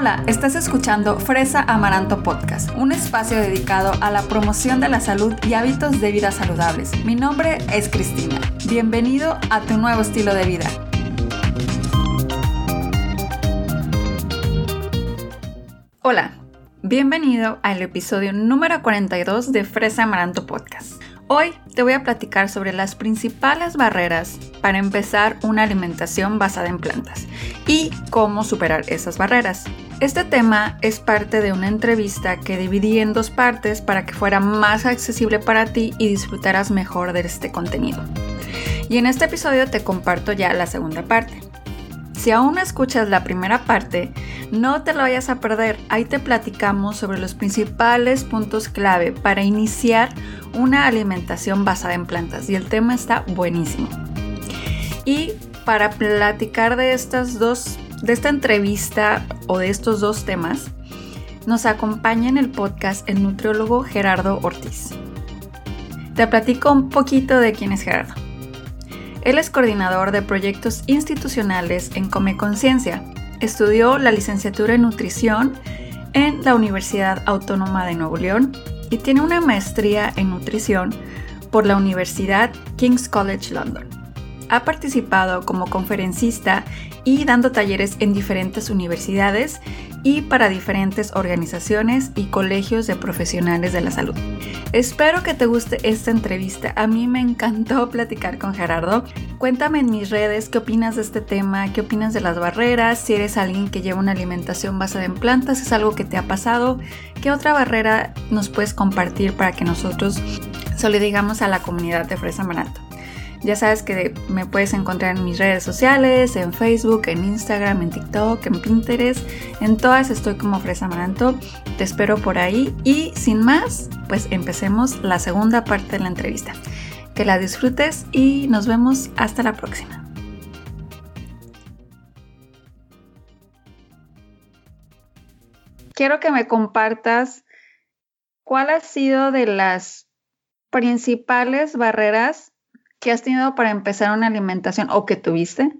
Hola, estás escuchando Fresa Amaranto Podcast, un espacio dedicado a la promoción de la salud y hábitos de vida saludables. Mi nombre es Cristina. Bienvenido a tu nuevo estilo de vida. Hola, bienvenido al episodio número 42 de Fresa Amaranto Podcast. Hoy te voy a platicar sobre las principales barreras para empezar una alimentación basada en plantas y cómo superar esas barreras. Este tema es parte de una entrevista que dividí en dos partes para que fuera más accesible para ti y disfrutaras mejor de este contenido. Y en este episodio te comparto ya la segunda parte. Si aún escuchas la primera parte, no te lo vayas a perder. Ahí te platicamos sobre los principales puntos clave para iniciar una alimentación basada en plantas y el tema está buenísimo. Y para platicar de estas dos de esta entrevista o de estos dos temas, nos acompaña en el podcast el nutriólogo Gerardo Ortiz. Te platico un poquito de quién es Gerardo. Él es coordinador de proyectos institucionales en Come Conciencia. Estudió la licenciatura en nutrición en la Universidad Autónoma de Nuevo León y tiene una maestría en nutrición por la Universidad King's College London. Ha participado como conferencista y dando talleres en diferentes universidades y para diferentes organizaciones y colegios de profesionales de la salud. Espero que te guste esta entrevista. A mí me encantó platicar con Gerardo. Cuéntame en mis redes qué opinas de este tema, qué opinas de las barreras, si eres alguien que lleva una alimentación basada en plantas, es algo que te ha pasado, qué otra barrera nos puedes compartir para que nosotros solo digamos a la comunidad de Fresa Marato. Ya sabes que me puedes encontrar en mis redes sociales, en Facebook, en Instagram, en TikTok, en Pinterest. En todas estoy como Fresa Maranto. Te espero por ahí. Y sin más, pues empecemos la segunda parte de la entrevista. Que la disfrutes y nos vemos hasta la próxima. Quiero que me compartas cuál ha sido de las principales barreras ¿Qué has tenido para empezar una alimentación o que tuviste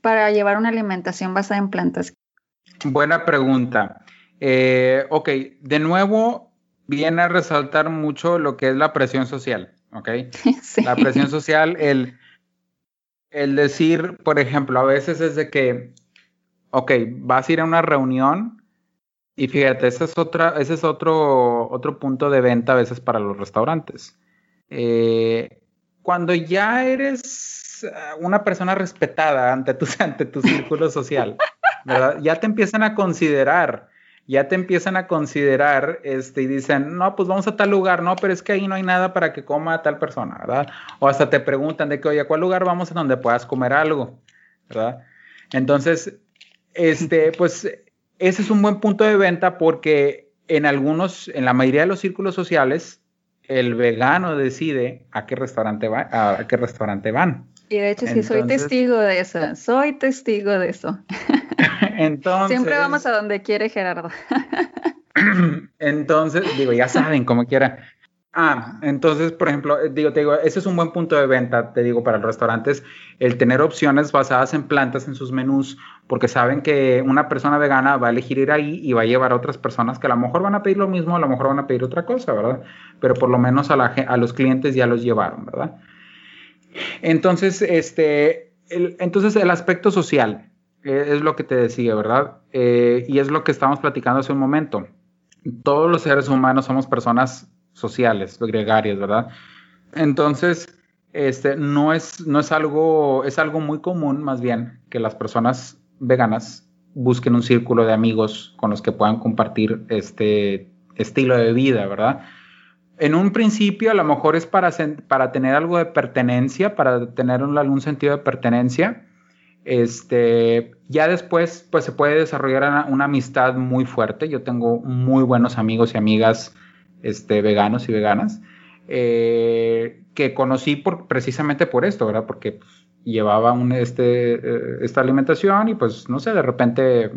para llevar una alimentación basada en plantas? Buena pregunta. Eh, ok, de nuevo viene a resaltar mucho lo que es la presión social, ¿ok? Sí. La presión social, el, el decir, por ejemplo, a veces es de que, ok, vas a ir a una reunión y fíjate, ese es, otra, ese es otro, otro punto de venta a veces para los restaurantes. Eh, cuando ya eres eh, una persona respetada ante tu, ante tu círculo social, ¿verdad? Ya te empiezan a considerar, ya te empiezan a considerar este, y dicen, no, pues vamos a tal lugar, no, pero es que ahí no hay nada para que coma tal persona, ¿verdad? O hasta te preguntan de que, oye, ¿a cuál lugar vamos a donde puedas comer algo? ¿Verdad? Entonces, este, pues ese es un buen punto de venta porque en algunos, en la mayoría de los círculos sociales, el vegano decide a qué restaurante va, a qué restaurante van. Y de hecho sí soy testigo de eso, soy testigo de eso. Entonces siempre vamos a donde quiere Gerardo. entonces, digo, ya saben como quiera. Ah, entonces, por ejemplo, eh, digo, te digo, ese es un buen punto de venta, te digo, para los restaurantes, el tener opciones basadas en plantas en sus menús, porque saben que una persona vegana va a elegir ir ahí y va a llevar a otras personas que a lo mejor van a pedir lo mismo, a lo mejor van a pedir otra cosa, ¿verdad? Pero por lo menos a, la, a los clientes ya los llevaron, ¿verdad? Entonces, este, el, entonces el aspecto social eh, es lo que te decía, ¿verdad? Eh, y es lo que estamos platicando hace un momento. Todos los seres humanos somos personas sociales, gregarias, ¿verdad? Entonces, este, no es, no es algo, es algo muy común más bien que las personas veganas busquen un círculo de amigos con los que puedan compartir este estilo de vida, ¿verdad? En un principio a lo mejor es para, para tener algo de pertenencia, para tener algún sentido de pertenencia. Este, ya después pues se puede desarrollar una, una amistad muy fuerte. Yo tengo muy buenos amigos y amigas este, veganos y veganas, eh, que conocí por, precisamente por esto, ¿verdad? Porque pues, llevaba un, este, eh, esta alimentación y pues, no sé, de repente,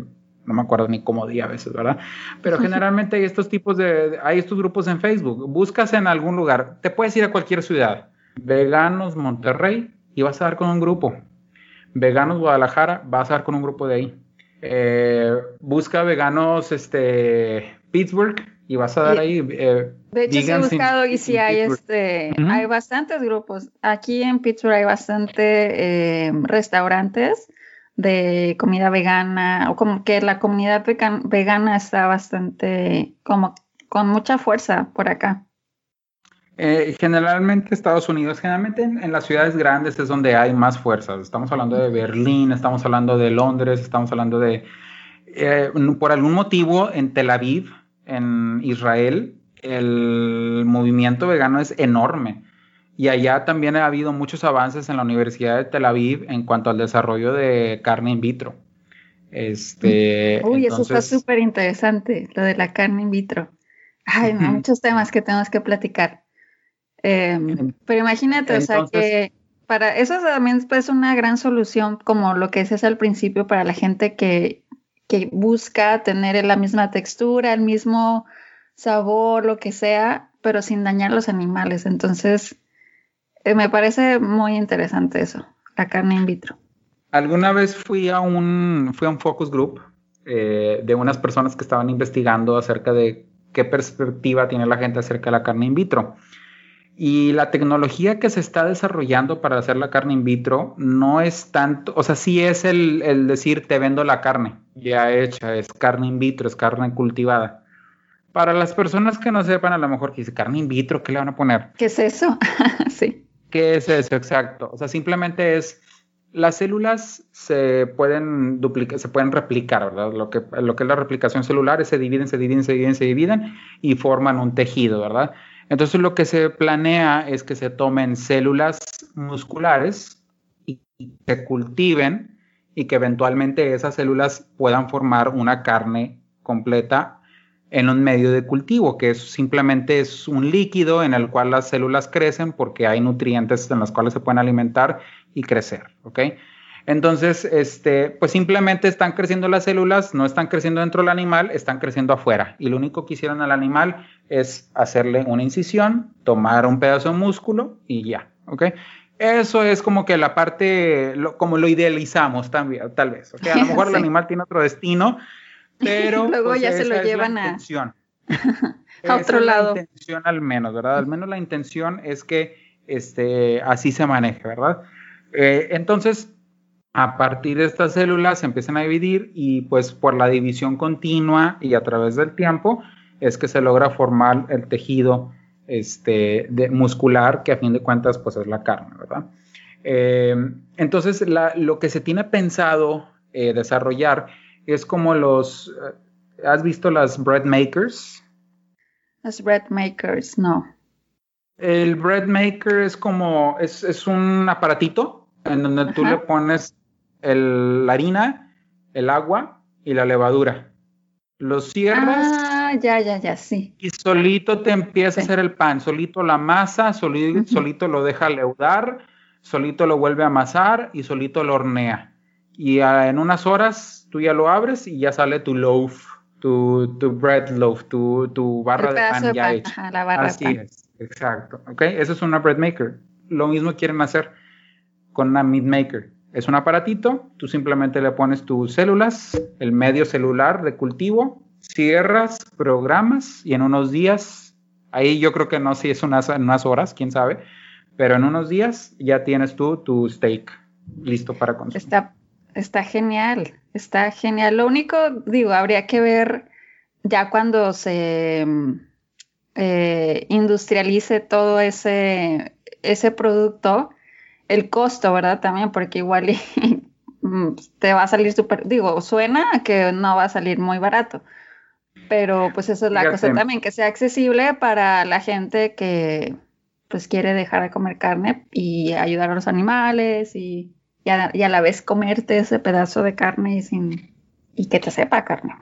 no me acuerdo ni cómo día a veces, ¿verdad? Pero generalmente hay estos tipos de, hay estos grupos en Facebook, buscas en algún lugar, te puedes ir a cualquier ciudad, veganos Monterrey y vas a dar con un grupo, veganos Guadalajara, vas a dar con un grupo de ahí. Eh, busca veganos este, Pittsburgh y vas a dar ahí. Eh, de hecho, he buscado y sí hay, este, hay bastantes grupos. Aquí en Pittsburgh hay bastante restaurantes de comida vegana o como que la comunidad vegana está bastante como con mucha fuerza por acá. Eh, generalmente Estados Unidos, generalmente en, las ciudades grandes es donde hay más fuerzas. Estamos hablando de Berlín, estamos hablando de Londres, estamos hablando de... Eh, por algún motivo en Tel Aviv, en Israel, el movimiento vegano es enorme. Y allá también ha habido muchos avances en la Universidad de Tel Aviv en cuanto al desarrollo de carne in vitro. Este, Uy, eso está súper interesante, lo de la carne in vitro. Hay muchos temas que tenemos que platicar. Em, pero imagínate, o sea, que para eso también es pues, una gran solución, como lo que decías al principio, para la gente que, que busca tener la misma textura, el mismo sabor, lo que sea, pero sin dañar los animales. Entonces, eh, me parece muy interesante eso, la carne in vitro. Alguna vez fui a un, fui a un focus group eh, de unas personas que estaban investigando acerca de qué perspectiva tiene la gente acerca de la carne in vitro. Y la tecnología que se está desarrollando para hacer la carne in vitro no es tanto, o sea, sí es el, el decir te vendo la carne ya hecha, es carne in vitro, es carne cultivada. Para las personas que no sepan, a lo mejor que dice carne in vitro, ¿qué le van a poner? ¿Qué es eso? sí. ¿Qué es eso? Exacto. O sea, simplemente es las células se pueden duplicar, se pueden replicar, ¿verdad? Lo que, lo que es la replicación celular es se dividen, se dividen, se dividen, se dividen y forman un tejido, ¿verdad? Entonces lo que se planea es que se tomen células musculares y, se cultiven y que eventualmente esas células puedan formar una carne completa en un medio de cultivo, que simplemente es un líquido en el cual las células crecen porque hay nutrientes en los cuales se pueden alimentar y crecer, ¿ok? Entonces, este, pues simplemente están creciendo las células, no están creciendo dentro del animal, están creciendo afuera. Y lo único que hicieron al animal es hacerle una incisión, tomar un pedazo de músculo y ya, ¿ok? Eso es como que la parte, como lo idealizamos también, tal vez. ¿ok? A lo mejor el animal tiene otro destino, pero luego pues, ya se lo llevan a, a otro lado. La intención al menos, ¿verdad? Al menos la intención es que este, así se maneje, ¿verdad? Eh, entonces, a partir de estas células se empiezan a dividir y pues por la división continua y a través del tiempo es que se logra formar el tejido este, de, muscular que a fin de cuentas pues es la carne, ¿verdad? Eh, entonces, lo que se tiene pensado eh, desarrollar es como los, eh, ¿has visto las bread makers? Las bread makers, no. El bread maker es como, es, un aparatito en donde tú le pones el, la harina, el agua y la levadura. Lo cierras. Ah, ya, ya, ya, sí. Y solito te empieza a hacer el pan, solito la masa, solito, solito lo deja leudar, solito lo vuelve a amasar y solito lo hornea. Y en unas horas tú ya lo abres y ya sale tu loaf, tu, bread loaf, tu, barra de pan ya hecha. la barra Así es, exacto. ¿Ok? Eso es una bread maker. Lo mismo quieren hacer con una meat maker. Es un aparatito, tú simplemente le pones tus células, el medio celular de cultivo, cierras, programas y en unos días, ahí yo creo que no si es unas, unas horas, quién sabe, pero en unos días ya tienes tú tu steak listo para consumir. Está, está genial. Está genial. Lo único, digo, habría que ver ya cuando se eh, industrialice todo ese, ese producto, el costo, ¿verdad? También, porque igual te va a salir súper, digo, suena que no va a salir muy barato, pero pues esa es la cosa también, que sea accesible para la gente que pues quiere dejar de comer carne y ayudar a los animales y y a, la vez comerte ese pedazo de carne y, sin, y que te sepa carne.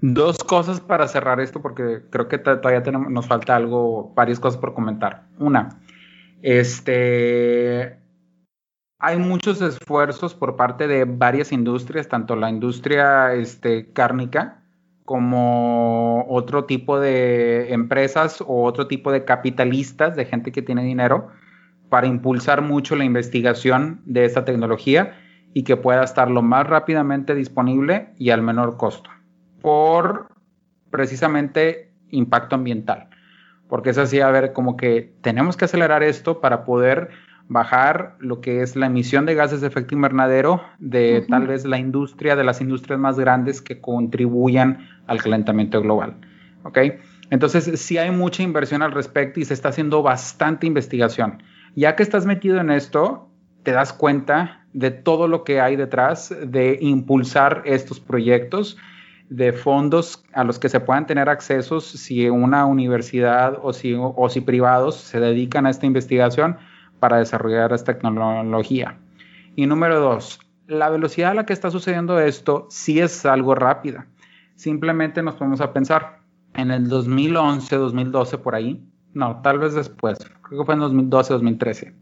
Dos cosas para cerrar esto, porque creo que todavía tenemos, nos falta algo, varias cosas por comentar. Una, este, hay muchos esfuerzos por parte de varias industrias, tanto la industria este, cárnica como otro tipo de empresas o otro tipo de capitalistas, de gente que tiene dinero, para impulsar mucho la investigación de esta tecnología y que pueda estar lo más rápidamente disponible y al menor costo, por precisamente impacto ambiental. Porque es así, a ver, como que tenemos que acelerar esto para poder bajar lo que es la emisión de gases de efecto invernadero de tal vez la industria, de las industrias más grandes que contribuyan al calentamiento global. ¿Ok? Entonces, sí hay mucha inversión al respecto y se está haciendo bastante investigación. Ya que estás metido en esto, te das cuenta de todo lo que hay detrás de impulsar estos proyectos, de fondos a los que se puedan tener accesos si una universidad o si, o si privados se dedican a esta investigación para desarrollar esta tecnología. Y número dos, la velocidad a la que está sucediendo esto sí es algo rápida. Simplemente nos ponemos a pensar, en el 2011, 2012 por ahí, no, tal vez después, creo que fue en 2012, 2013,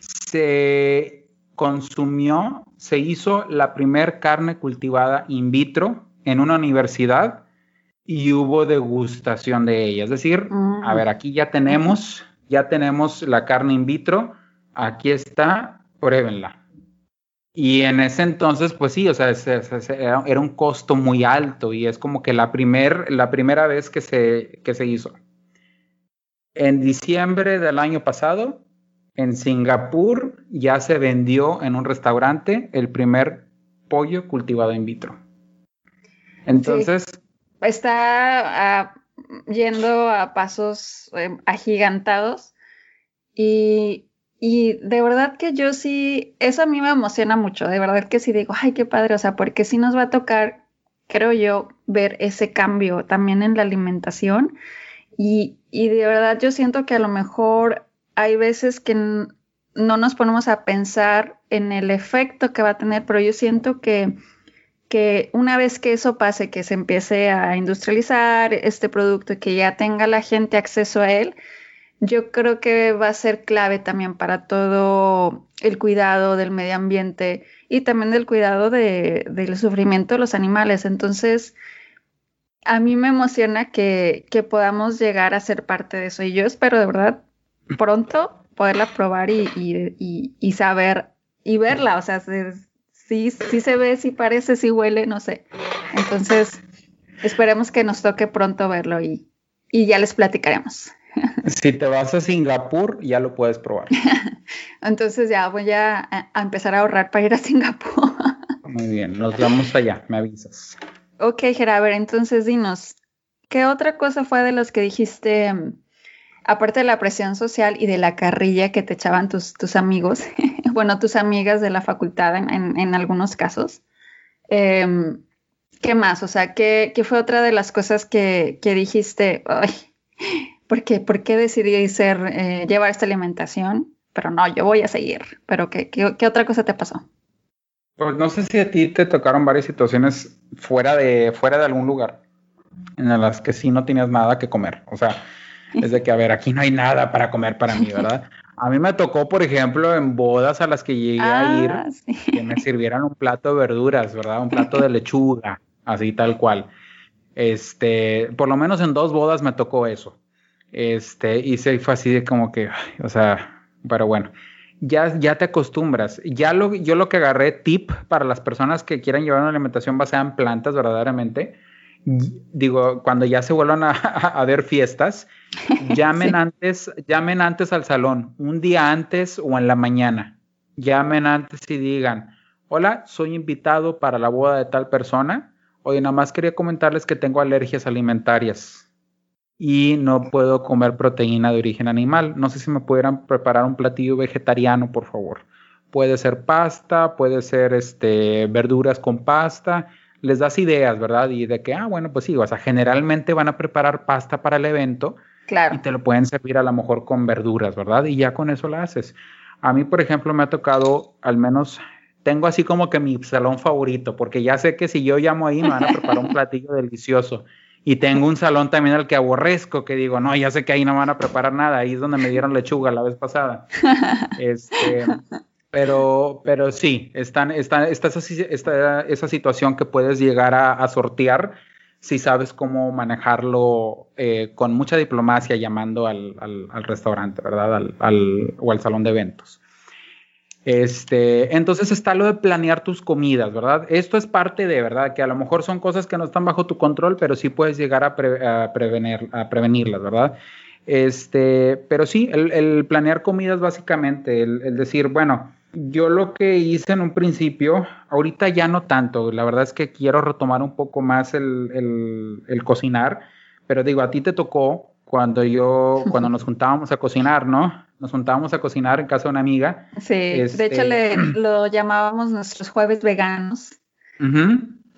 se consumió, se hizo la primer carne cultivada in vitro en una universidad y hubo degustación de ella. Es decir, a mm. ver, aquí ya tenemos, ya tenemos la carne in vitro, aquí está, pruébenla. Y en ese entonces, pues sí, o sea, era un costo muy alto y es como que la, primer, la primera vez que se, que se hizo. En diciembre del año pasado, en Singapur ya se vendió en un restaurante el primer pollo cultivado in vitro. Entonces... Está ah, yendo a pasos em, agigantados y y de verdad que yo sí, eso a mí me emociona mucho, de verdad que sí digo, ay, qué padre, o sea, porque sí nos va a tocar, creo yo, ver ese cambio también en la alimentación. Y, y de verdad yo siento que a lo mejor hay veces que no nos ponemos a pensar en el efecto que va a tener, pero yo siento que, que una vez que eso pase, que se empiece a industrializar este producto y que ya tenga la gente acceso a él, yo creo que va a ser clave también para todo el cuidado del medio ambiente y también del cuidado del sufrimiento de los animales. Entonces, a mí me emociona que, podamos llegar a ser parte de eso y yo espero de verdad pronto poderla probar y, saber y verla, o sea, si, si se ve, si parece, si huele, no sé. Entonces, esperemos que nos toque pronto verlo y, y ya les platicaremos. Si te vas a Singapur, ya lo puedes probar. Entonces ya voy a, empezar a ahorrar para ir a Singapur. Muy bien, nos vamos allá, me avisas. Ok, Gerard, entonces dinos, ¿qué otra cosa fue de los que dijiste, mm, aparte de la presión social y de la carrilla que te echaban tus, tus amigos, bueno, tus amigas de la facultad en, algunos casos? Em, ¿Qué más? O sea, ¿qué, fue otra de las cosas que, que dijiste? Ay, ¿Por qué? ¿Por qué decidí ser, eh, llevar esta alimentación? Pero no, yo voy a seguir. ¿Pero qué, qué, otra cosa te pasó? Pues no sé si a ti te tocaron varias situaciones fuera de, fuera de algún lugar en las que sí no tenías nada que comer. O sea, es de que, a ver, aquí no hay nada para comer para mí, ¿verdad? A mí me tocó, por ejemplo, en bodas a las que llegué a ir, ah, que me sirvieran un plato de verduras, ¿verdad? Un plato de lechuga, así tal cual. Este, por lo menos en dos bodas me tocó eso. Este, y se fue así de como que, o sea, pero bueno, ya, ya te acostumbras. Ya lo, yo lo que agarré, tip para las personas que quieran llevar una alimentación basada en plantas verdaderamente, digo, cuando ya se vuelvan a, ver fiestas, llamen antes, llamen antes al salón, un día antes o en la mañana. Llamen antes y digan, hola, soy invitado para la boda de tal persona. Oye, nada más quería comentarles que tengo alergias alimentarias y no puedo comer proteína de origen animal. No sé si me pudieran preparar un platillo vegetariano, por favor. Puede ser pasta, puede ser este, verduras con pasta. Les das ideas, ¿verdad? Y de que, ah, bueno, pues sí, o sea, generalmente van a preparar pasta para el evento. Claro. Y te lo pueden servir a lo mejor con verduras, ¿verdad? Y ya con eso lo haces. A mí, por ejemplo, me ha tocado, al menos, tengo así como que mi salón favorito, porque ya sé que si yo llamo ahí me van a preparar un platillo delicioso. Y tengo un salón también al que aborrezco, que digo, no, ya sé que ahí no van a preparar nada, ahí es donde me dieron lechuga la vez pasada. Este, pero, pero sí, están, está, está, esa, esa, situación que puedes llegar a, sortear si sabes cómo manejarlo eh, con mucha diplomacia llamando al, al, restaurante, ¿verdad? Al, o al salón de eventos. Este, entonces está lo de planear tus comidas, ¿verdad? Esto es parte de, ¿verdad? Que a lo mejor son cosas que no están bajo tu control, pero sí puedes llegar a, prevenir, a prevenirlas, ¿verdad? Este, pero sí, el, planear comidas básicamente, el, decir, bueno, yo lo que hice en un principio, ahorita ya no tanto, la verdad es que quiero retomar un poco más el, el cocinar, pero digo, a ti te tocó cuando yo, cuando nos juntábamos a cocinar, ¿no? Nos juntábamos a cocinar en casa de una amiga. Sí, de hecho este, le, lo llamábamos nuestros jueves veganos.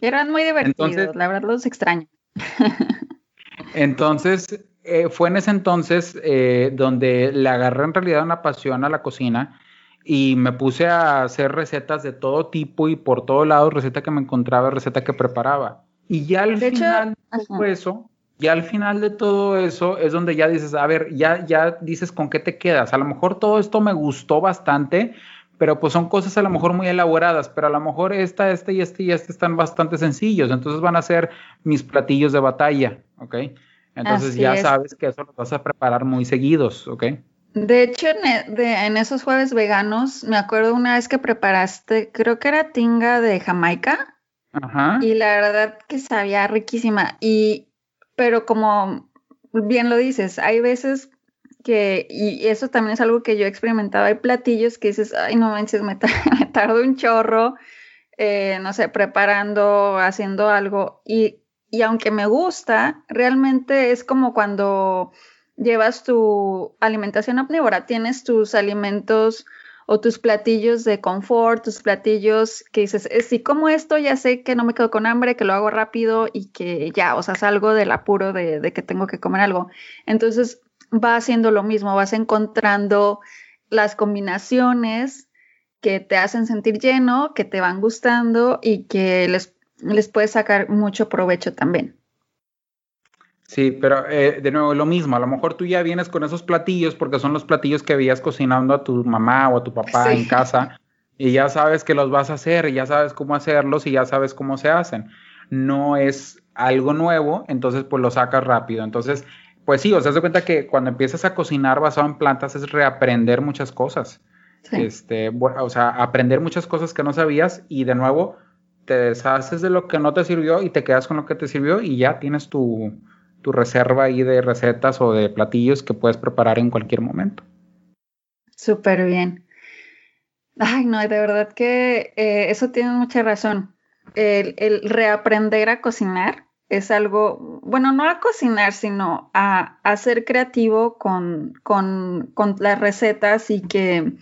Eran muy divertidos, la verdad los extraño. entonces, eh, fue en ese entonces eh, donde le agarré en realidad una pasión a la cocina y me puse a hacer recetas de todo tipo y por todos lados, receta que me encontraba, receta que preparaba. Y ya al final de eso, y al final de todo eso es donde ya dices, a ver, ya, ya dices con qué te quedas. A lo mejor todo esto me gustó bastante, pero pues son cosas a lo mejor muy elaboradas, pero a lo mejor esta, este y este y este están bastante sencillos. Entonces van a ser mis platillos de batalla, ¿ok? Entonces ya sabes que eso lo vas a preparar muy seguidos, ¿ok? De hecho, en, e, en esos jueves veganos, me acuerdo una vez que preparaste, creo que era tinga de Jamaica. Ajá. Y la verdad que sabía riquísima. Y pero como bien lo dices, hay veces que, y eso también es algo que yo he experimentado, hay platillos que dices, ay, no manches, me, tardo un chorro, eh, no sé, preparando, haciendo algo, y, y aunque me gusta, realmente es como cuando llevas tu alimentación omnívora, tienes tus alimentos o tus platillos de confort, tus platillos que dices, eh, si como esto, ya sé que no me quedo con hambre, que lo hago rápido y que ya, o sea, salgo del apuro de, de que tengo que comer algo. Entonces, va haciendo lo mismo, vas encontrando las combinaciones que te hacen sentir lleno, que te van gustando y que les, les puedes sacar mucho provecho también. Sí, pero eh, de nuevo lo mismo, a lo mejor tú ya vienes con esos platillos porque son los platillos que veías cocinando a tu mamá o a tu papá en casa y ya sabes que los vas a hacer, y ya sabes cómo hacerlos y ya sabes cómo se hacen. No es algo nuevo, entonces pues lo sacas rápido. Entonces, pues sí, o sea, se cuenta que cuando empiezas a cocinar basado en plantas es reaprender muchas cosas. Este, o sea, aprender muchas cosas que no sabías y de nuevo te deshaces de lo que no te sirvió y te quedas con lo que te sirvió y ya tienes tu, tu reserva ahí de recetas o de platillos que puedes preparar en cualquier momento. Súper bien. Ay, no, de verdad que eh, eso tiene mucha razón. El, reaprender a cocinar es algo, bueno, no a cocinar, sino a, ser creativo con, con, las recetas y que,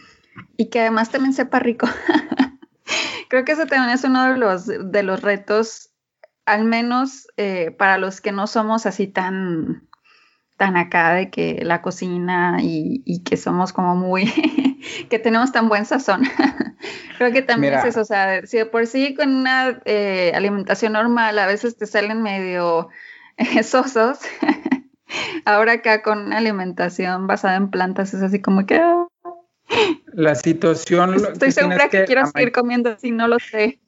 y que además también sepa rico. Creo que eso también es uno de los, de los retos al menos eh, para los que no somos así tan, tan acá de que la cocina y, que somos como muy, que tenemos tan buen sazón. Creo que también es eso, o sea, si de por sí con una eh, alimentación normal a veces te salen medio eh, sosos, ahora acá con una alimentación basada en plantas es así como que... Ah". la situación... Estoy segura que, que quiero seguir comiendo así, no lo sé.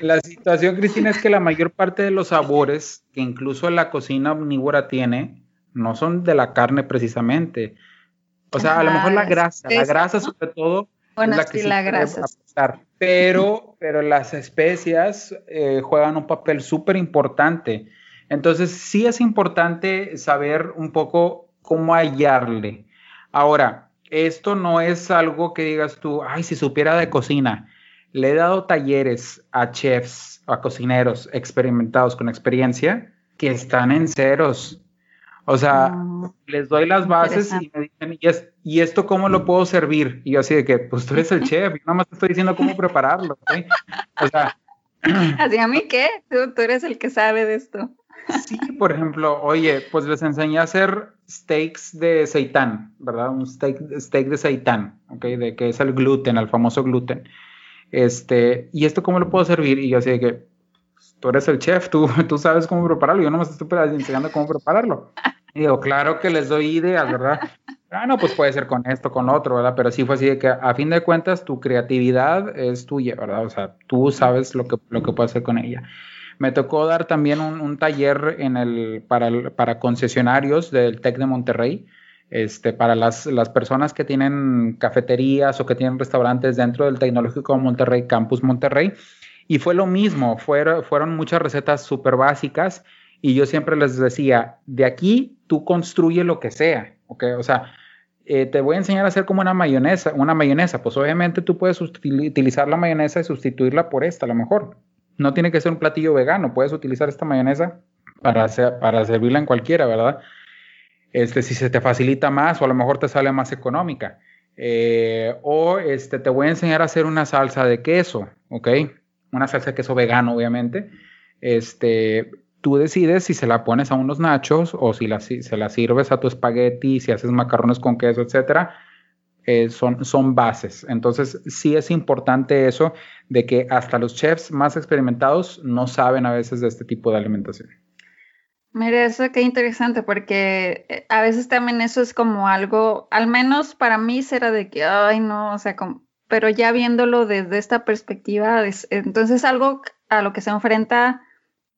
La situación, Cristina, es que la mayor parte de los sabores que incluso la cocina omnívora tiene no son de la carne precisamente. O sea, a lo mejor la grasa, la grasa sobre todo es la que sí, la grasa. pero, pero las especias eh, juegan un papel súper importante. Entonces, sí es importante saber un poco cómo hallarle. Ahora, esto no es algo que digas tú, ay, si supiera de cocina le he dado talleres a chefs, a cocineros experimentados con experiencia que están en ceros. O sea, ah, les doy las bases y me dicen, ¿y, esto cómo lo puedo servir? Y yo así de que, pues tú eres el chef, y nada más te estoy diciendo cómo prepararlo. O sea... ¿Así a mí qué? Tú, tú, eres el que sabe de esto. Sí, por ejemplo, oye, pues les enseñé a hacer steaks de seitán, ¿verdad? Un steak, steak de seitán, ¿ok? De que es el gluten, el famoso gluten. Este, ¿y esto cómo lo puedo servir? Y yo así de que, pues, tú eres el chef, tú, tú sabes cómo prepararlo, yo no me estoy enseñando cómo prepararlo. Y digo, claro que les doy ideas, ¿verdad? Ah, no, pues puede ser con esto, con otro, ¿verdad? Pero sí fue así de que a fin de cuentas tu creatividad es tuya, ¿verdad? O sea, tú sabes lo que, lo que puedes hacer con ella. Me tocó dar también un, taller en el, para, para concesionarios del TEC de Monterrey, Este, para las, personas que tienen cafeterías o que tienen restaurantes dentro del Tecnológico Monterrey, Campus Monterrey. Y fue lo mismo, fueron, fueron muchas recetas súper básicas y yo siempre les decía, de aquí tú construye lo que sea, ¿ok? O sea, eh, te voy a enseñar a hacer como una mayonesa, una mayonesa, pues obviamente tú puedes utilizar la mayonesa y sustituirla por esta, a lo mejor. No tiene que ser un platillo vegano, puedes utilizar esta mayonesa para, para servirla en cualquiera, ¿verdad? Este, si se te facilita más o a lo mejor te sale más económica. Eh, o este, te voy a enseñar a hacer una salsa de queso, ¿ok? Una salsa de queso vegano, obviamente. Este, tú decides si se la pones a unos nachos o si, la, se la sirves a tu espagueti, si haces macarrones con queso, etcétera. Eh, son, son bases. Entonces, sí es importante eso de que hasta los chefs más experimentados no saben a veces de este tipo de alimentación. Mire, eso qué interesante, porque eh, a veces también eso es como algo, al menos para mí será de que, ay, no, o sea, como, pero ya viéndolo desde esta perspectiva, es, entonces algo a lo que se enfrenta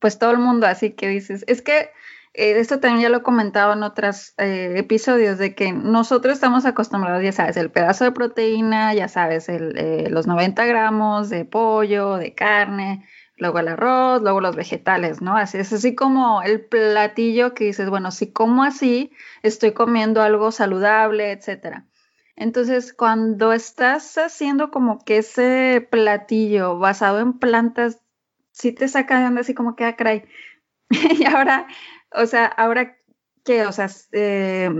pues todo el mundo, así que dices, es que eh, esto también ya lo he comentado en otros eh, episodios, de que nosotros estamos acostumbrados, ya sabes, el pedazo de proteína, ya sabes, el, los 90 gramos de pollo, de carne, luego el arroz, luego los vegetales, ¿no? Así es así como el platillo que dices, bueno, si como así, estoy comiendo algo saludable, etcétera. Entonces, cuando estás haciendo como que ese platillo basado en plantas, sí te saca de onda así como que, ah, caray. y ahora, o sea, ahora qué, o sea, eh,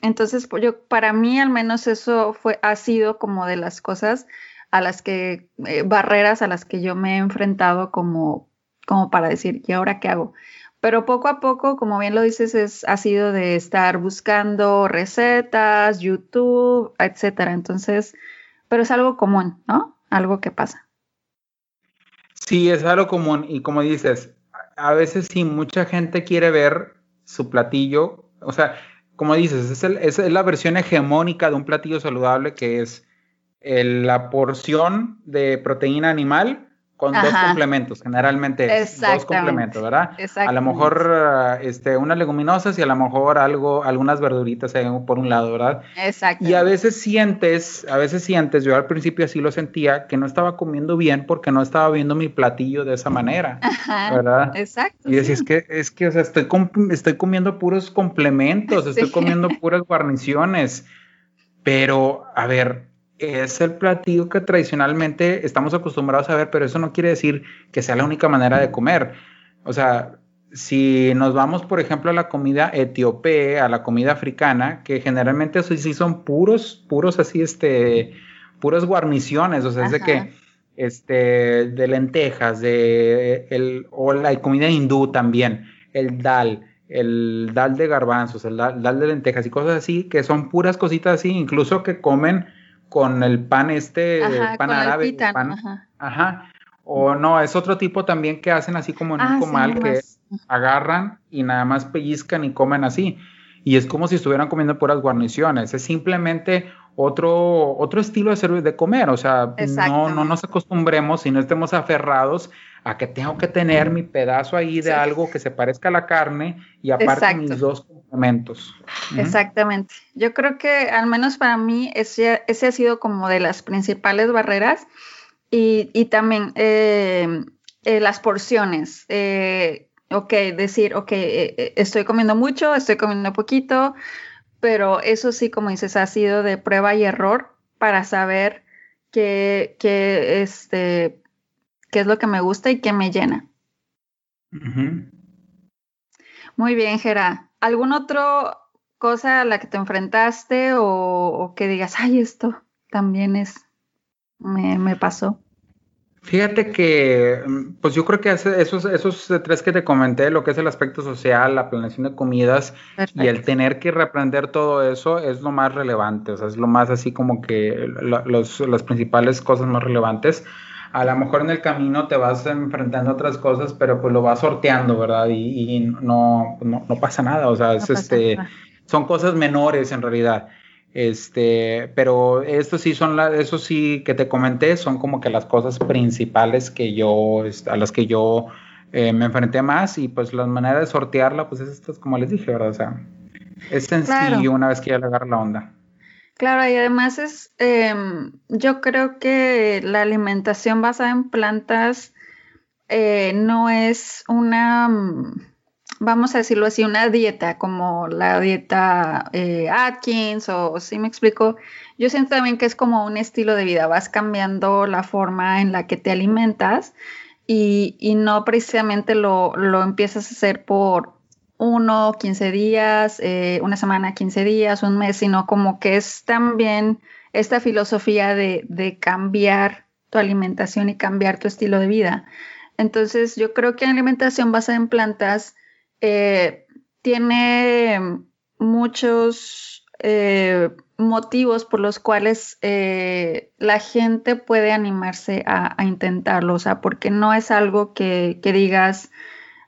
entonces, yo, para mí al menos eso fue, ha sido como de las cosas a las que, eh, barreras a las que yo me he enfrentado como, como para decir, ¿y ahora qué hago? Pero poco a poco, como bien lo dices, es, ha sido de estar buscando recetas, YouTube, etcétera. Entonces, pero es algo común, ¿no? Algo que pasa. Sí, es algo común. Y como dices, a veces sí, mucha gente quiere ver su platillo. O sea, como dices, es, es la versión hegemónica de un platillo saludable que es la porción de proteína animal con dos complementos, generalmente dos complementos, ¿verdad? A lo mejor uh, este, unas leguminosas y a lo mejor algo, algunas verduritas por un lado, ¿verdad? Exacto. Y a veces sientes, a veces sientes, yo al principio así lo sentía, que no estaba comiendo bien porque no estaba viendo mi platillo de esa manera, ¿verdad? Exacto. Y decía, es que, es que, o sea, estoy, estoy comiendo puros complementos, estoy comiendo puras guarniciones, pero, a ver, es el platillo que tradicionalmente estamos acostumbrados a ver, pero eso no quiere decir que sea la única manera de comer. O sea, si nos vamos, por ejemplo, a la comida etíope, a la comida africana, que generalmente eso sí son puros, puros así, este, puras guarniciones, o sea, es de que, este, de lentejas, de, el, o la comida hindú también, el dal, el dal de garbanzos, el dal, dal de lentejas y cosas así, que son puras cositas así, incluso que comen con el pan este, pan árabe. ajá. O no, es otro tipo también que hacen así como en un ah, comal que agarran y nada más pellizcan y comen así. Y es como si estuvieran comiendo puras guarniciones. Es simplemente otro, otro estilo de, servir, de comer. O sea, no, no nos acostumbremos y no estemos aferrados a que tengo que tener mi pedazo ahí de algo que se parezca a la carne y aparte mis dos complementos. Exactamente. Yo creo que al menos para mí ese, ese ha sido como de las principales barreras y, y también eh, eh, las porciones. Eh, ok, decir, ok, estoy comiendo mucho, estoy comiendo poquito, pero eso sí, como dices, ha sido de prueba y error para saber que, que este, qué es lo que me gusta y qué me llena. Muy bien, Gera. ¿Algún otro cosa a la que te enfrentaste o, que digas, ay, esto también es, me, pasó? Fíjate que, pues yo creo que esos, esos tres que te comenté, lo que es el aspecto social, la planeación de comidas y el tener que reaprender todo eso es lo más relevante, o sea, es lo más así como que los, las principales cosas más relevantes a lo mejor en el camino te vas enfrentando a otras cosas, pero pues lo vas sorteando, ¿verdad? Y, no, no, pasa nada, o sea, es, este, son cosas menores en realidad. Este, pero esto sí son las, eso sí que te comenté, son como que las cosas principales que yo, a las que yo eh, me enfrenté más y pues la manera de sortearla, pues es esto, como les dije, ¿verdad? O sea, Es sencillo una vez que ya le agarra la onda. Claro, y además es, em, yo creo que la alimentación basada en plantas eh, no es una, mm, vamos a decirlo así, una dieta como la dieta eh, Atkins o si me explico, yo siento también que es como un estilo de vida, vas cambiando la forma en la que te alimentas y, no precisamente lo, lo empiezas a hacer por, uno, 15 días, eh, una semana, 15 días, un mes, sino como que es también esta filosofía de, cambiar tu alimentación y cambiar tu estilo de vida. Entonces, yo creo que la alimentación basada en plantas eh, tiene muchos eh, motivos por los cuales la gente puede animarse a, intentarlo, o sea, porque no es algo que, que digas,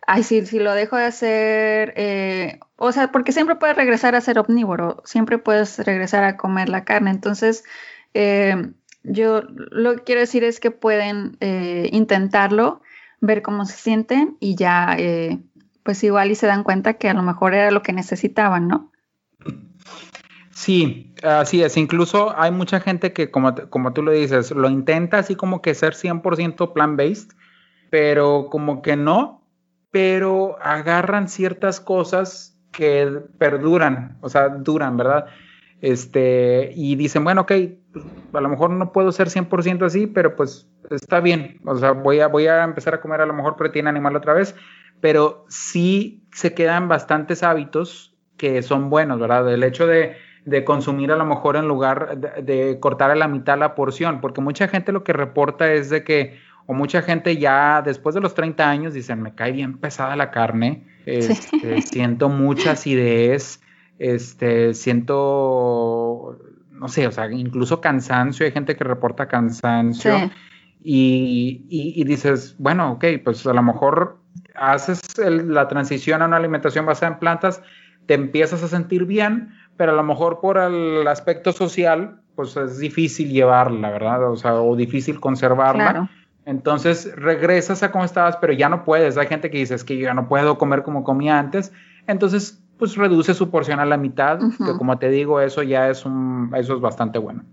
ay, si, si lo dejo de hacer, eh, o sea, porque siempre puedes regresar a ser omnívoro, siempre puedes regresar a comer la carne. Entonces, eh, yo lo que quiero decir es que pueden eh, intentarlo, ver cómo se sienten y ya, pues igual y se dan cuenta que a lo mejor era lo que necesitaban, ¿no? Sí, así es. Incluso hay mucha gente que, como, como tú lo dices, lo intenta así como que ser 100% plant-based, pero como que no, pero agarran ciertas cosas que perduran, o sea, duran, ¿verdad? Este, y dicen, bueno, ok, pues, a lo mejor no puedo ser 100% así, pero pues está bien, o sea, voy a, voy a empezar a comer a lo mejor proteína animal otra vez, pero sí se quedan bastantes hábitos que son buenos, ¿verdad? El hecho de, de consumir a lo mejor en lugar de, de, cortar a la mitad la porción, porque mucha gente lo que reporta es de que, o mucha gente ya después de los 30 años dicen, me cae bien pesada la carne, este, siento mucha acidez, este, siento, no sé, o sea, incluso cansancio, hay gente que reporta cansancio. Y, dices, bueno, ok, pues a lo mejor haces la transición a una alimentación basada en plantas, te empiezas a sentir bien, pero a lo mejor por el aspecto social, pues es difícil llevarla, ¿verdad? O sea, o difícil conservarla. Entonces regresas a como estabas, pero ya no puedes. Hay gente que dice, es que yo ya no puedo comer como comía antes. Entonces, pues reduce su porción a la mitad, que como te digo, eso ya es un, eso es bastante bueno.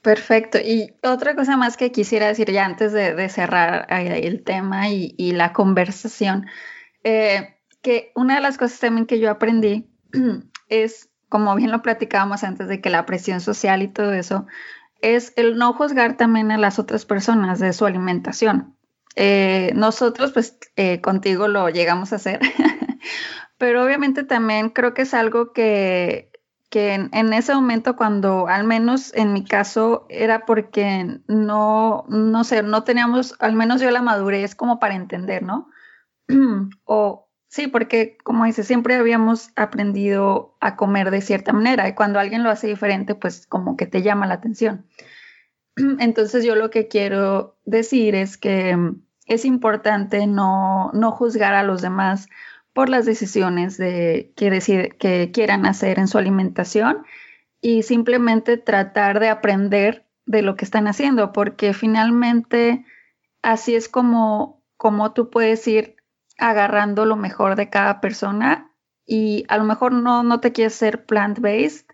Perfecto. Y otra cosa más que quisiera decir ya antes de, cerrar el tema y, la conversación, eh, que una de las cosas también que yo aprendí es, como bien lo platicábamos antes de que la presión social y todo eso, es el no juzgar también a las otras personas de su alimentación. Eh, nosotros, pues eh, contigo lo llegamos a hacer, pero obviamente también creo que es algo que, que en, ese momento cuando, al menos en mi caso, era porque no, no sé, no teníamos, al menos yo la madurez como para entender, ¿no? o, Sí, porque como dice, siempre habíamos aprendido a comer de cierta manera y cuando alguien lo hace diferente, pues como que te llama la atención. Entonces yo lo que quiero decir es que es importante no, juzgar a los demás por las decisiones de, que, que quieran hacer en su alimentación y simplemente tratar de aprender de lo que están haciendo, porque finalmente así es como, como tú puedes ir agarrando lo mejor de cada persona y a lo mejor no, no te quieres ser plant-based,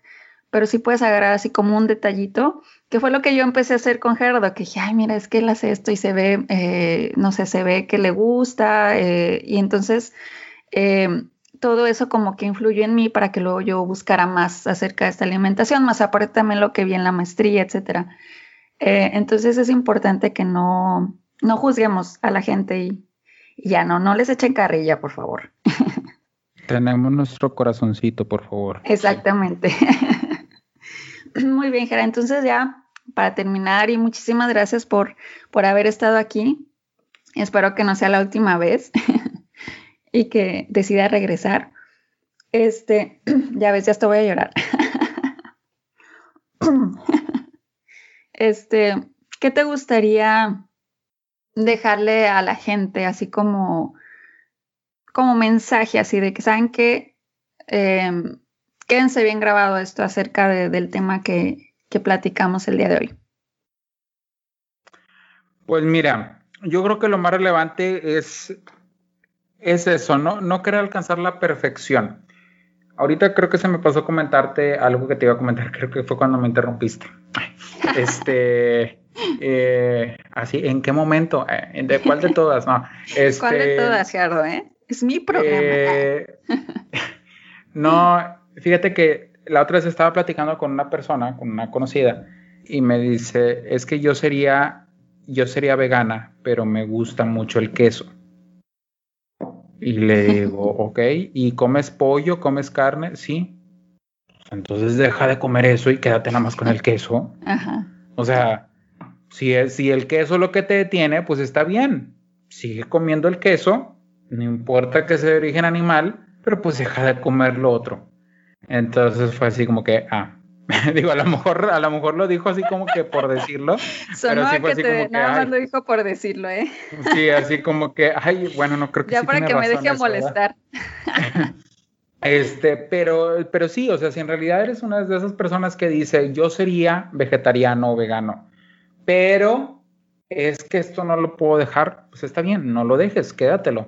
pero sí puedes agarrar así como un detallito, que fue lo que yo empecé a hacer con Gerardo, que dije, ay, mira, es que él hace esto y se ve, eh, no sé, se ve que le gusta, eh, y entonces eh, todo eso como que influyó en mí para que luego yo buscara más acerca de esta alimentación, más aparte también lo que vi en la maestría, etcétera. entonces es importante que no, no juzguemos a la gente y ya no, no les echen carrilla, por favor. Tenemos nuestro corazoncito, por favor. Exactamente. Muy bien, Jera. Entonces ya, para terminar, y muchísimas gracias por, por haber estado aquí. Espero que no sea la última vez y que decida regresar. Este, ya ves, ya estoy voy a llorar. este, ¿qué te gustaría dejarle a la gente así como, como mensaje, así de que saben que em, quédense bien grabado esto acerca del tema que, que platicamos el día de hoy. Pues mira, yo creo que lo más relevante es, es eso, ¿no? No querer alcanzar la perfección. ahorita creo que se me pasó comentarte algo que te iba a comentar, creo que fue cuando me interrumpiste. Este, eh, así, ¿en qué momento? Eh, ¿De cuál de todas? No. Este, ¿Cuál de todas, Gerardo? Eh? Es mi programa. Eh, no, fíjate que la otra vez estaba platicando con una persona, con una conocida, y me dice, es que yo sería, yo sería vegana, pero me gusta mucho el queso. Y le digo, ok, ¿y comes pollo, comes carne? Sí. Entonces deja de comer eso y quédate nada más con el queso. Ajá. O sea, si, es, si el queso lo que te detiene, pues está bien. Sigue comiendo el queso, no importa que sea de origen animal, pero pues deja de comer lo otro. Entonces fue así como que, ah, digo, a lo mejor, a lo mejor lo dijo así como que por decirlo. Sonó pero que, te, nada más lo dijo por decirlo, ¿eh? Sí, así como que, ay, bueno, no creo que Ya para que me deje molestar. Este, pero, pero sí, o sea, si en realidad eres una de esas personas que dice, yo sería vegetariano o vegano, pero es que esto no lo puedo dejar, pues está bien, no lo dejes, quédatelo.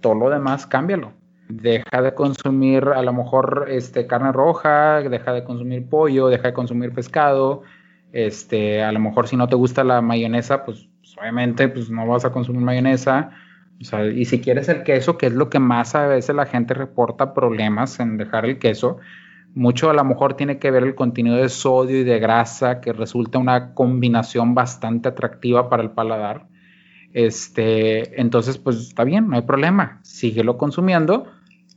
Todo lo demás, cámbialo deja de consumir a lo mejor este, carne roja, deja de consumir pollo, deja de consumir pescado, este, a lo mejor si no te gusta la mayonesa, pues, obviamente pues no vas a consumir mayonesa. Y si quieres el queso, que es lo que más a veces la gente reporta problemas en dejar el queso, mucho a lo mejor tiene que ver el contenido de sodio y de grasa, que resulta una combinación bastante atractiva para el paladar. Este, entonces, pues está bien, no hay problema, síguelo consumiendo,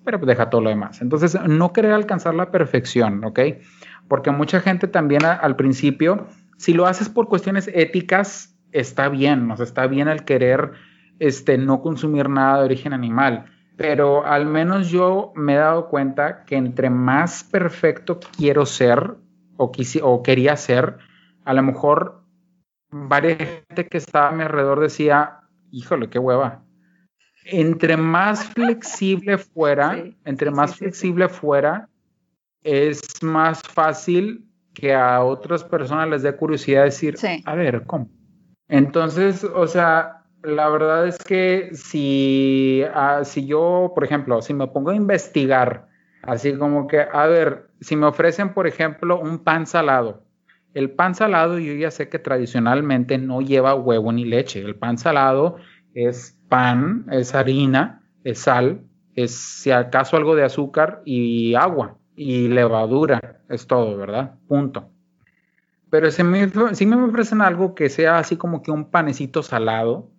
pero pues deja todo lo demás. Entonces, no querer alcanzar la perfección, ¿ok? Porque mucha gente también al principio, si lo haces por cuestiones éticas, está bien, o sea, está bien el querer este, no consumir nada de origen animal, pero al menos yo me he dado cuenta que entre más perfecto quiero ser o, o quería ser, a lo mejor varias gente que estaba a mi alrededor decía, híjole, qué hueva, entre más flexible fuera, entre más flexible fuera, es más fácil que a otras personas les dé curiosidad decir, a ver, ¿cómo? Entonces, o sea, la verdad es que si, ah, si yo, por ejemplo, si me pongo a investigar, así como que, a ver, si me ofrecen, por ejemplo, un pan salado, el pan salado yo ya sé que tradicionalmente no lleva huevo ni leche, el pan salado es pan, es harina, es sal, es si acaso algo de azúcar y agua y levadura, es todo, ¿verdad? Punto. Pero si me, si me ofrecen algo que sea así como que un panecito salado,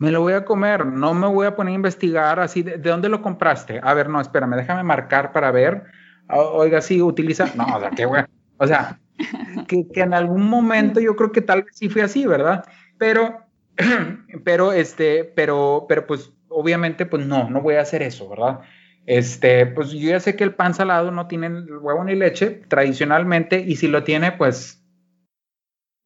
me lo voy a comer, no me voy a poner a investigar así, ¿de, dónde lo compraste? A ver, no, espérame, déjame marcar para ver. Oiga, si utiliza, no, o sea, qué bueno. O sea, que, que en algún momento yo creo que tal vez sí fue así, ¿verdad? Pero pero este, pero, pero pues obviamente pues no, no voy a hacer eso, ¿verdad? Este, pues yo ya sé que el pan salado no tiene huevo ni leche tradicionalmente y si lo tiene pues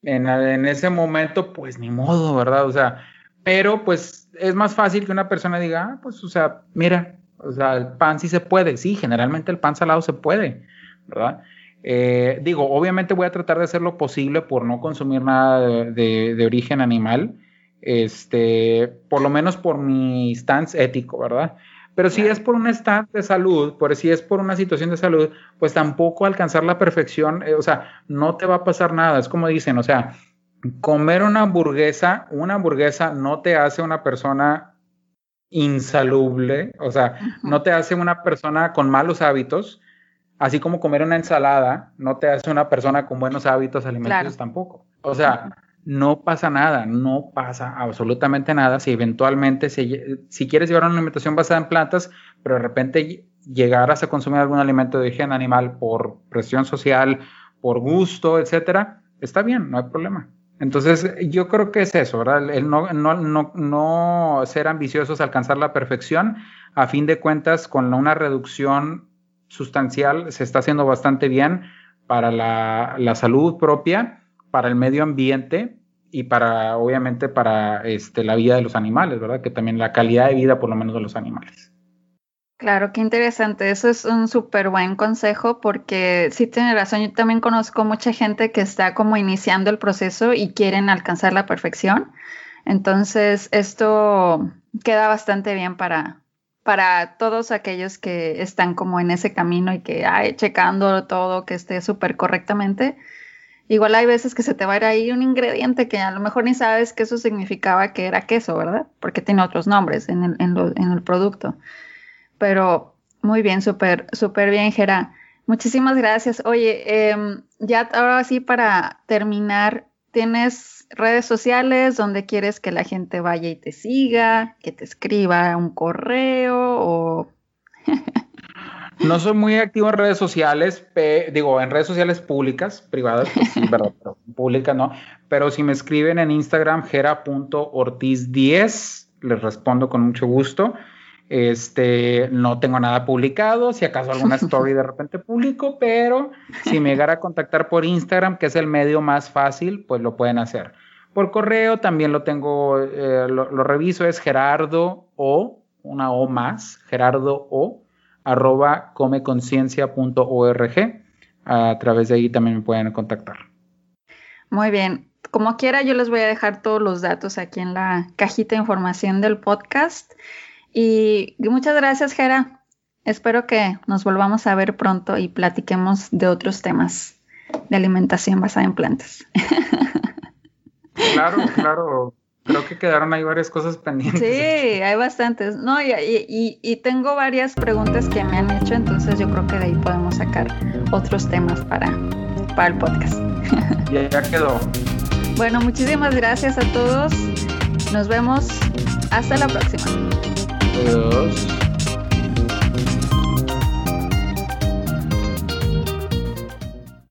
en, en ese momento pues ni modo, ¿verdad? O sea, pero pues es más fácil que una persona diga, ah, pues o sea, mira, o sea, el pan sí se puede, sí, generalmente el pan salado se puede, ¿verdad? Eh, digo, obviamente voy a tratar de hacer lo posible por no consumir nada de, de origen animal, este, por lo menos por mi stance ético, ¿verdad? Pero si es por un stance de salud, por si es por una situación de salud, pues tampoco alcanzar la perfección, eh, o sea, no te va a pasar nada, es como dicen, o sea, comer una hamburguesa, una hamburguesa no te hace una persona insalubre, o sea, no te hace una persona con malos hábitos, así como comer una ensalada no te hace una persona con buenos hábitos alimenticios tampoco. O sea, no pasa nada, no pasa absolutamente nada si eventualmente, si, quieres llevar una alimentación basada en plantas, pero de repente llegaras a consumir algún alimento de origen animal por presión social, por gusto, etcétera, está bien, no hay problema. Entonces, yo creo que es eso, ¿verdad? El no, no, no, no ser ambiciosos, alcanzar la perfección, a fin de cuentas, con una reducción sustancial se está haciendo bastante bien para la, la salud propia para el medio ambiente y para, obviamente, para este, la vida de los animales, ¿verdad? Que también la calidad de vida, por lo menos, de los animales. Claro, qué interesante. Eso es un súper buen consejo porque sí tiene razón. Yo también conozco mucha gente que está como iniciando el proceso y quieren alcanzar la perfección. Entonces, esto queda bastante bien para, para todos aquellos que están como en ese camino y que ay, checando todo que esté súper correctamente. Igual hay veces que se te va a ir ahí un ingrediente que a lo mejor ni sabes que eso significaba que era queso, ¿verdad? Porque tiene otros nombres en el, en el producto. Pero muy bien, súper, súper bien, Gera. Muchísimas gracias. Oye, em, ya ahora sí para terminar, ¿tienes redes sociales donde quieres que la gente vaya y te siga, que te escriba un correo o... No soy muy activo en redes sociales, digo, en redes sociales públicas, privadas, pues sí, pero públicas no. Pero si me escriben en Instagram, gera.ortiz10, les respondo con mucho gusto. Este, no tengo nada publicado, si acaso alguna story de repente publico, pero si me llegara a contactar por Instagram, que es el medio más fácil, pues lo pueden hacer. Por correo también lo tengo, eh, lo, reviso, es Gerardo o, una O más, Gerardo o, arroba comeconciencia.org. A través de ahí también me pueden contactar. Muy bien. Como quiera, yo les voy a dejar todos los datos aquí en la cajita de información del podcast. Y muchas gracias, Jera. Espero que nos volvamos a ver pronto y platiquemos de otros temas de alimentación basada en plantas. Claro, claro. Creo que quedaron ahí varias cosas pendientes. Sí, hay bastantes. No, y, tengo varias preguntas que me han hecho, entonces yo creo que de ahí podemos sacar otros temas para, para el podcast. Ya, ya quedó. Bueno, muchísimas gracias a todos. Nos vemos. Hasta la próxima. Yes.